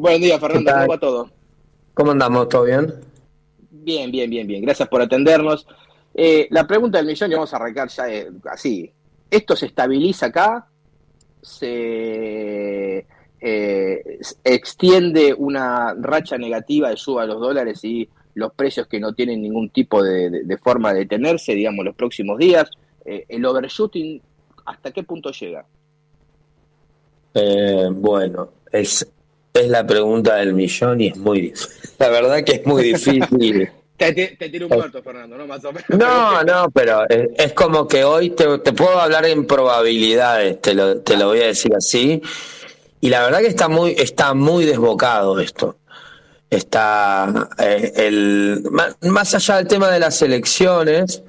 Buen día, Fernando. ¿Cómo va todo? ¿Cómo andamos? ¿Todo bien? Bien, bien, bien, bien. Gracias por atendernos. Eh, la pregunta del millón, y vamos a arrancar ya eh, así. ¿Esto se estabiliza acá? ¿Se eh, extiende una racha negativa de suba a los dólares y los precios que no tienen ningún tipo de, de forma de detenerse, digamos, los próximos días? ¿El overshooting hasta qué punto llega? bueno, es es la pregunta del millón y es muy La verdad que es muy difícil. te, tiro un muerto, Fernando, ¿no? Más o menos. No, no, pero es, como que hoy te, puedo hablar en probabilidades, te lo, te lo voy a decir así. Y la verdad que está muy, está muy desbocado esto. Está eh, el más, allá del tema de las elecciones,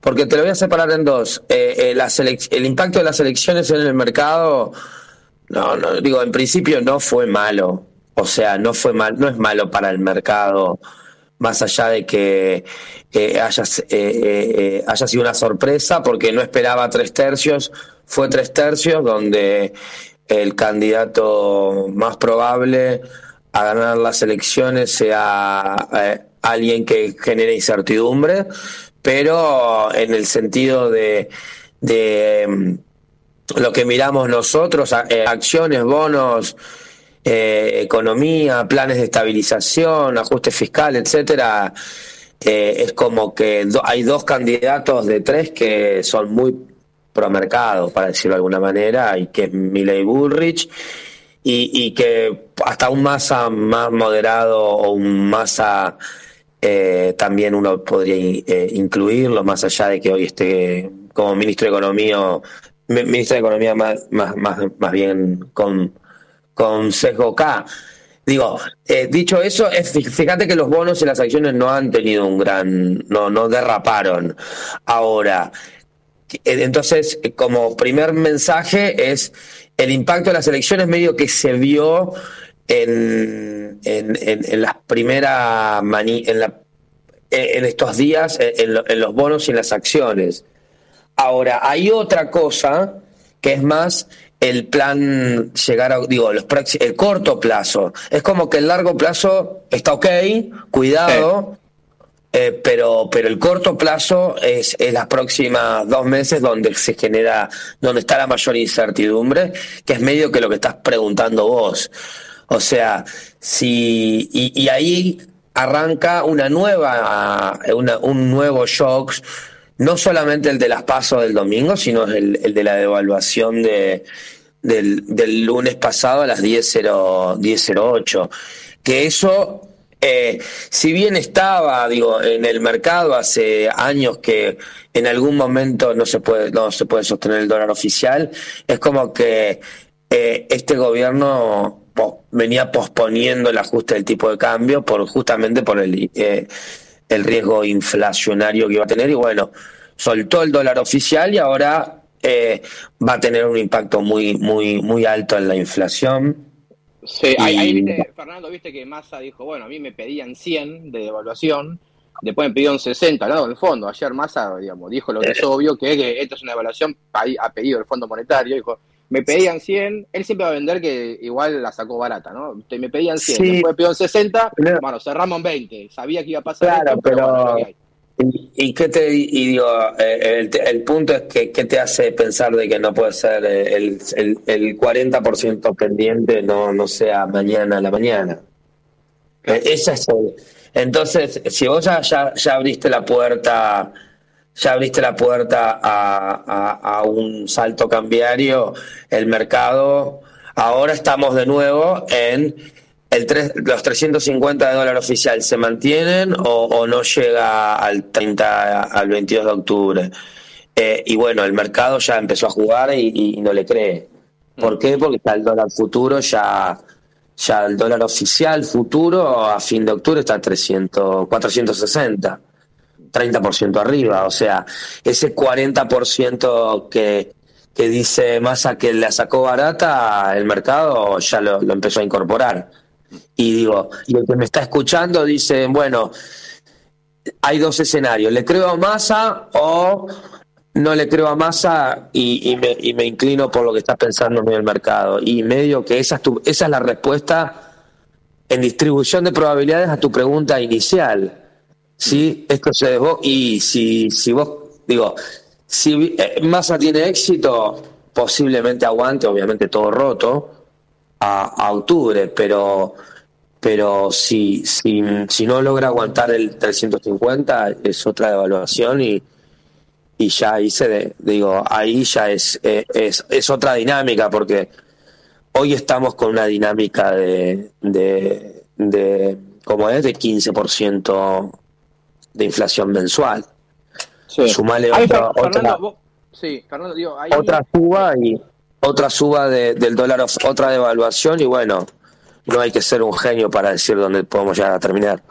porque te lo voy a separar en dos. Eh, eh el impacto de las elecciones en el mercado no, no, digo, en principio no fue malo. O sea, no fue mal, no es malo para el mercado, más allá de que eh, haya, eh, eh, haya sido una sorpresa, porque no esperaba tres tercios, fue tres tercios, donde el candidato más probable a ganar las elecciones sea alguien que genere incertidumbre, pero en el sentido de, de lo que miramos nosotros, eh, acciones, bonos, eh, economía, planes de estabilización, ajuste fiscal, etcétera, eh, es como que hay dos candidatos de tres que son muy promercado, para decirlo de alguna manera, y que es Milley Bullrich, y, que hasta un masa más moderado o un masa también uno podría incluirlo, más allá de que hoy esté como ministro de Economía ministra de Economía más, más, más, más bien con, con sesgo K. Digo, eh, dicho eso, fíjate que los bonos y las acciones no han tenido un gran, no, no derraparon. Ahora, eh, entonces, como primer mensaje es el impacto de las elecciones medio que se vio en, en, en, las primeras en, la, en estos días en, en los bonos y en las acciones. Ahora, hay otra cosa que es más el plan llegar a, digo, los el corto plazo. Es como que el largo plazo está ok, cuidado, eh, pero, pero el corto plazo es, es las próximas dos meses donde se genera, donde está la mayor incertidumbre, que es medio que lo que estás preguntando vos. O sea, si, y, y ahí arranca una nueva, una, un nuevo shock no solamente el de las pasos del domingo, sino el, el de la devaluación de, del, lunes pasado a las 10.08. Que eso, eh, si bien estaba, digo, en el mercado hace años que en algún momento no se puede, no se puede sostener el dólar oficial, es como que eh, este gobierno venía posponiendo el ajuste del tipo de cambio por justamente por el eh, el riesgo inflacionario que iba a tener y bueno, soltó el dólar oficial y ahora eh, va a tener un impacto muy, muy, muy alto en la inflación. Sí, ahí, viste, Fernando, viste que Massa dijo, bueno, a mí me pedían 100 de devaluación, después me pidieron 60, ¿no? el fondo, ayer Massa, digamos, dijo lo que es eh. obvio, que, que esto es una evaluación a pedido del Fondo Monetario, dijo, me pedían 100, él siempre va a vender que igual la sacó barata, ¿no? Me pedían 100, después me pidieron 60, bueno, cerramos en 20, sabía que iba a pasar claro, pero, ¿Y, qué te y digo, eh, el, punto es que qué te hace pensar de que no puede ser eh, el, el, el 40% pendiente no, no sea mañana a la mañana? Eh, esa es entonces, si vos ya, ya abriste la puerta ya abriste la puerta a, un salto cambiario, el mercado, ahora estamos de nuevo en el los 350 de dólar oficial, ¿se mantienen o, no llega al 30, al 22 de octubre? Eh, y bueno, el mercado ya empezó a jugar y, no le cree. ¿Por qué? Porque está el dólar futuro ya Ya el dólar oficial futuro a fin de octubre está a 300, 460, 30% arriba. O sea, ese 40% que, que dice Massa que la sacó barata, el mercado ya lo, lo empezó a incorporar. Y digo, y el que me está escuchando dice, bueno, hay dos escenarios, ¿le creo a Massa o no le creo a Massa y, me, y, me, inclino por lo que estás pensando en el mercado? Y medio que esa es, tu, esa es la respuesta en distribución de probabilidades a tu pregunta inicial. ¿Sí? Esto se y si, si vos, digo, si eh, Massa tiene éxito, posiblemente aguante, obviamente todo roto, a, a octubre, pero pero si, si, si no logra aguantar el 350 es otra devaluación y, y ya ahí se digo ahí ya es, es, es otra dinámica porque hoy estamos con una dinámica de, de, de como es de 15% de inflación mensual sumale otra, otra, otra suba y otra suba de, del dólar otra devaluación y bueno no hay que ser un genio para decir dónde podemos llegar a terminar.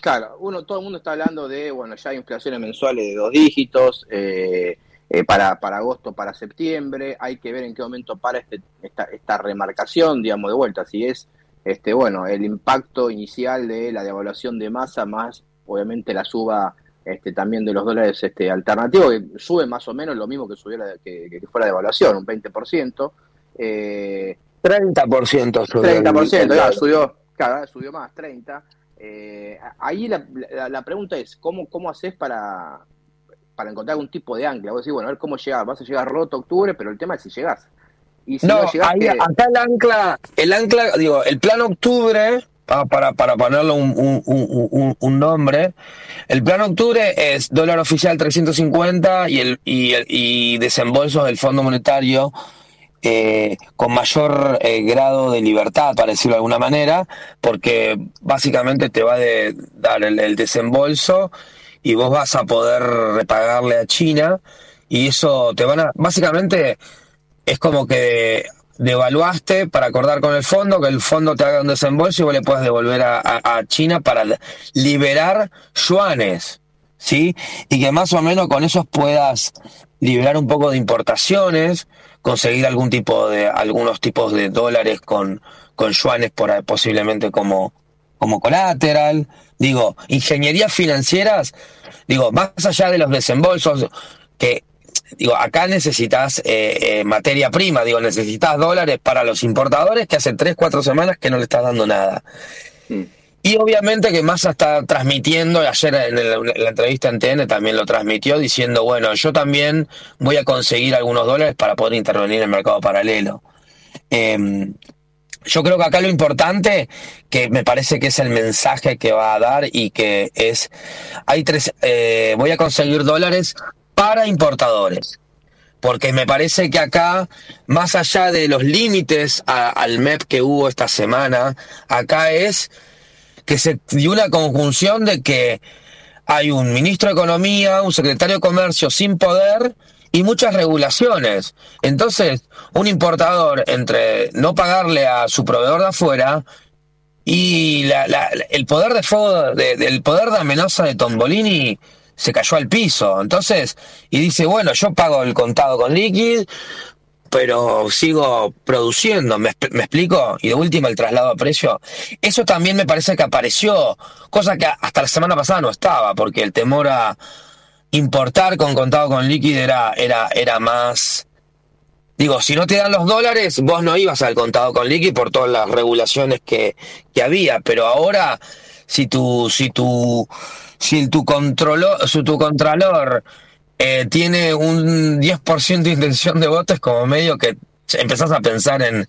Claro, uno, todo el mundo está hablando de, bueno, ya hay inflaciones mensuales de dos dígitos eh, eh, para, para agosto, para septiembre, hay que ver en qué momento para este, esta, esta remarcación, digamos, de vuelta, si es, este, bueno, el impacto inicial de la devaluación de masa más, obviamente, la suba este, también de los dólares este, alternativos, que sube más o menos lo mismo que subió la, que, que fue la devaluación, un 20%. Eh, 30% subió. 30%, ya, subió, claro, subió más, 30%. Eh, ahí la, la, pregunta es, ¿cómo, cómo haces para, para encontrar algún tipo de ancla? Vos decís, bueno, a ver cómo llegas, vas a llegar roto octubre, pero el tema es si llegás. Y si no, ahí, acá el ancla, el ancla, digo, el plan octubre, para, para ponerle un, un, un, nombre, el plan octubre es dólar oficial 350 y, el, y, el, y desembolsos del Fondo Monetario eh, con mayor eh, grado de libertad, para decirlo de alguna manera, porque básicamente te va a dar el, desembolso y vos vas a poder repagarle a China y eso te van a, básicamente es como que devaluaste para acordar con el fondo, que el fondo te haga un desembolso y vos le puedas devolver a, a China para liberar yuanes, ¿sí? Y que más o menos con eso puedas liberar un poco de importaciones, conseguir algún tipo de, algunos tipos de dólares con, con yuanes por, posiblemente como, como colateral. Digo, ingenierías financieras, digo, más allá de los desembolsos, que digo, acá necesitas eh, eh, materia prima, digo, necesitas dólares para los importadores que hace tres, cuatro semanas que no le estás dando nada. Mm. Y obviamente que Massa está transmitiendo, ayer en, la entrevista en TN también lo transmitió, diciendo, bueno, yo también voy a conseguir algunos dólares para poder intervenir en el mercado paralelo. Em, yo creo que acá lo importante, que me parece que es el mensaje que va a dar y que es, hay tres, eh, voy a conseguir dólares para importadores. Porque me parece que acá, más allá de los límites al MEP que hubo esta semana, acá es que se dio una conjunción de que hay un ministro de Economía, un secretario de Comercio sin poder y muchas regulaciones. Entonces, un importador entre no pagarle a su proveedor de afuera y el poder de fuego, el poder de amenaza de Tombolini se cayó al piso. Entonces, y dice, bueno, yo pago el contado con líquido pero sigo produciendo, ¿me, explico? Y de última el traslado a precio. Eso también me parece que apareció, cosa que hasta la semana pasada no estaba, porque el temor a importar con contado con líquido era, era, era más... Digo, si no te dan los dólares, vos no ibas al contado con líquido por todas las regulaciones que, que había, pero ahora, si tu, si tu, si tu, controlo, si tu contralor eh, tiene un 10% de intención de votos, como medio que empezás a pensar en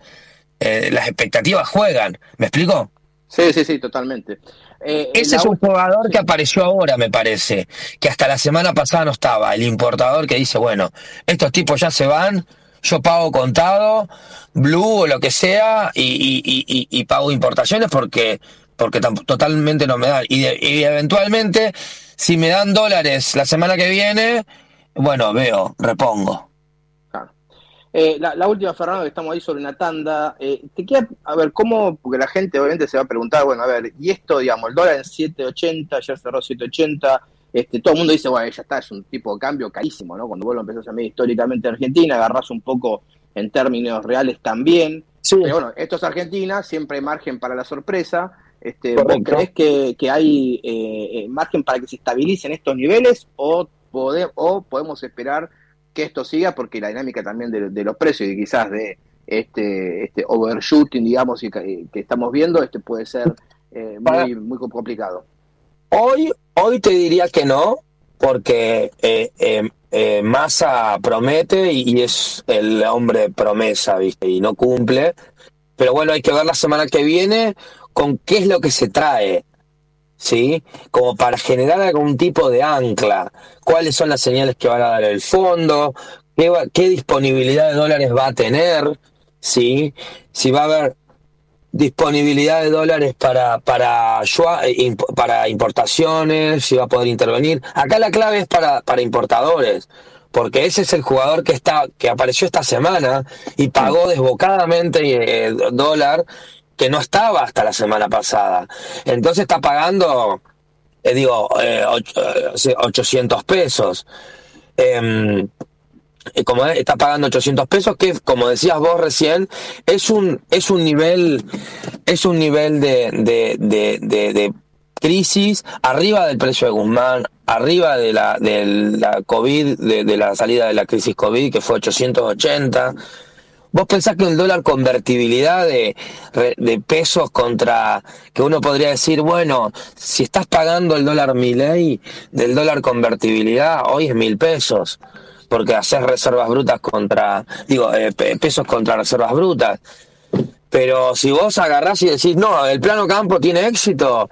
eh, las expectativas juegan. ¿Me explico? Sí, sí, sí, totalmente. Eh, Ese es un jugador que apareció ahora, me parece, que hasta la semana pasada no estaba. El importador que dice, bueno, estos tipos ya se van, yo pago contado, blue o lo que sea, y, pago importaciones porque, porque totalmente no me dan. Y, y eventualmente, si me dan dólares la semana que viene, bueno, veo, repongo. Eh, la, última, Fernando, que estamos ahí sobre una tanda. Eh, te queda, a ver, ¿cómo? Porque la gente obviamente se va a preguntar, bueno, a ver, y esto, digamos, el dólar en 7.80, ya cerró 7.80, este, todo el mundo dice, bueno, ya está, es un tipo de cambio carísimo, ¿no? Cuando vos lo empezás a medir históricamente en Argentina, agarrás un poco en términos reales también. Sí. Pero bueno, esto es Argentina, siempre hay margen para la sorpresa. Este, ¿Vos crees que, que hay eh, margen para que se estabilicen estos niveles o, o podemos esperar que esto siga porque la dinámica también de, los precios y quizás de este, este overshooting, digamos, y que, estamos viendo, este puede ser eh, muy, muy complicado. Hoy, hoy te diría que no, porque eh, eh, eh Massa promete y, es el hombre promesa, ¿viste? Y no cumple. Pero bueno, hay que ver la semana que viene con qué es lo que se trae. ¿sí? Como para generar algún tipo de ancla. ¿Cuáles son las señales que van a dar el fondo? ¿Qué, disponibilidad de dólares va a tener? ¿Sí? Si va a haber disponibilidad de dólares para, para, para importaciones, si va a poder intervenir. Acá la clave es para, para importadores, porque ese es el jugador que, está, que apareció esta semana y pagó desbocadamente eh, dólar que no estaba hasta la semana pasada. Entonces está pagando, eh, digo, eh, 800 eh, pesos. Em, como está pagando 800 pesos, que como decías vos recién, es un, es un nivel, es un nivel de, de, de, de, crisis arriba del precio de Guzmán, arriba de la, de la COVID, de, de la salida de la crisis COVID, que fue 880. ¿Vos pensás que el dólar convertibilidad de, de, pesos contra, que uno podría decir, bueno, si estás pagando el dólar ley del dólar convertibilidad, hoy es mil pesos, porque haces reservas brutas contra, digo, eh, pesos contra reservas brutas. Pero si vos agarrás y decís, no, el plano campo tiene éxito,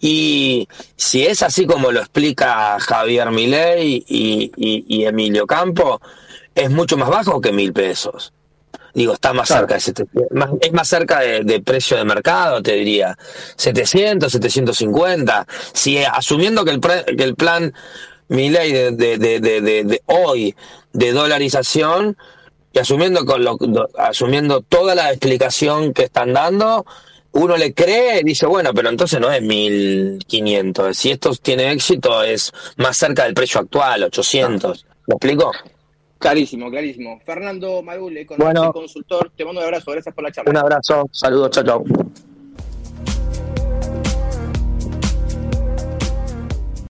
y si es así como lo explica Javier Milei y, y, y Emilio Campo, es mucho más bajo que mil pesos. Digo, está más cerca de es más cerca de, precio de mercado, te diría. 700, 750. Si asumiendo que el, que el plan mi ley de, de, de, de, hoy de dolarización y asumiendo con lo, asumiendo toda la explicación que están dando, uno le cree y dice, bueno, pero entonces no es 1500. Si esto tiene éxito es más cerca del precio actual, 800. ¿Me explico? Clarísimo, clarísimo. Fernando Magule, con bueno, consultor, te mando un abrazo, gracias por la charla. Un abrazo, saludos, chao, chao.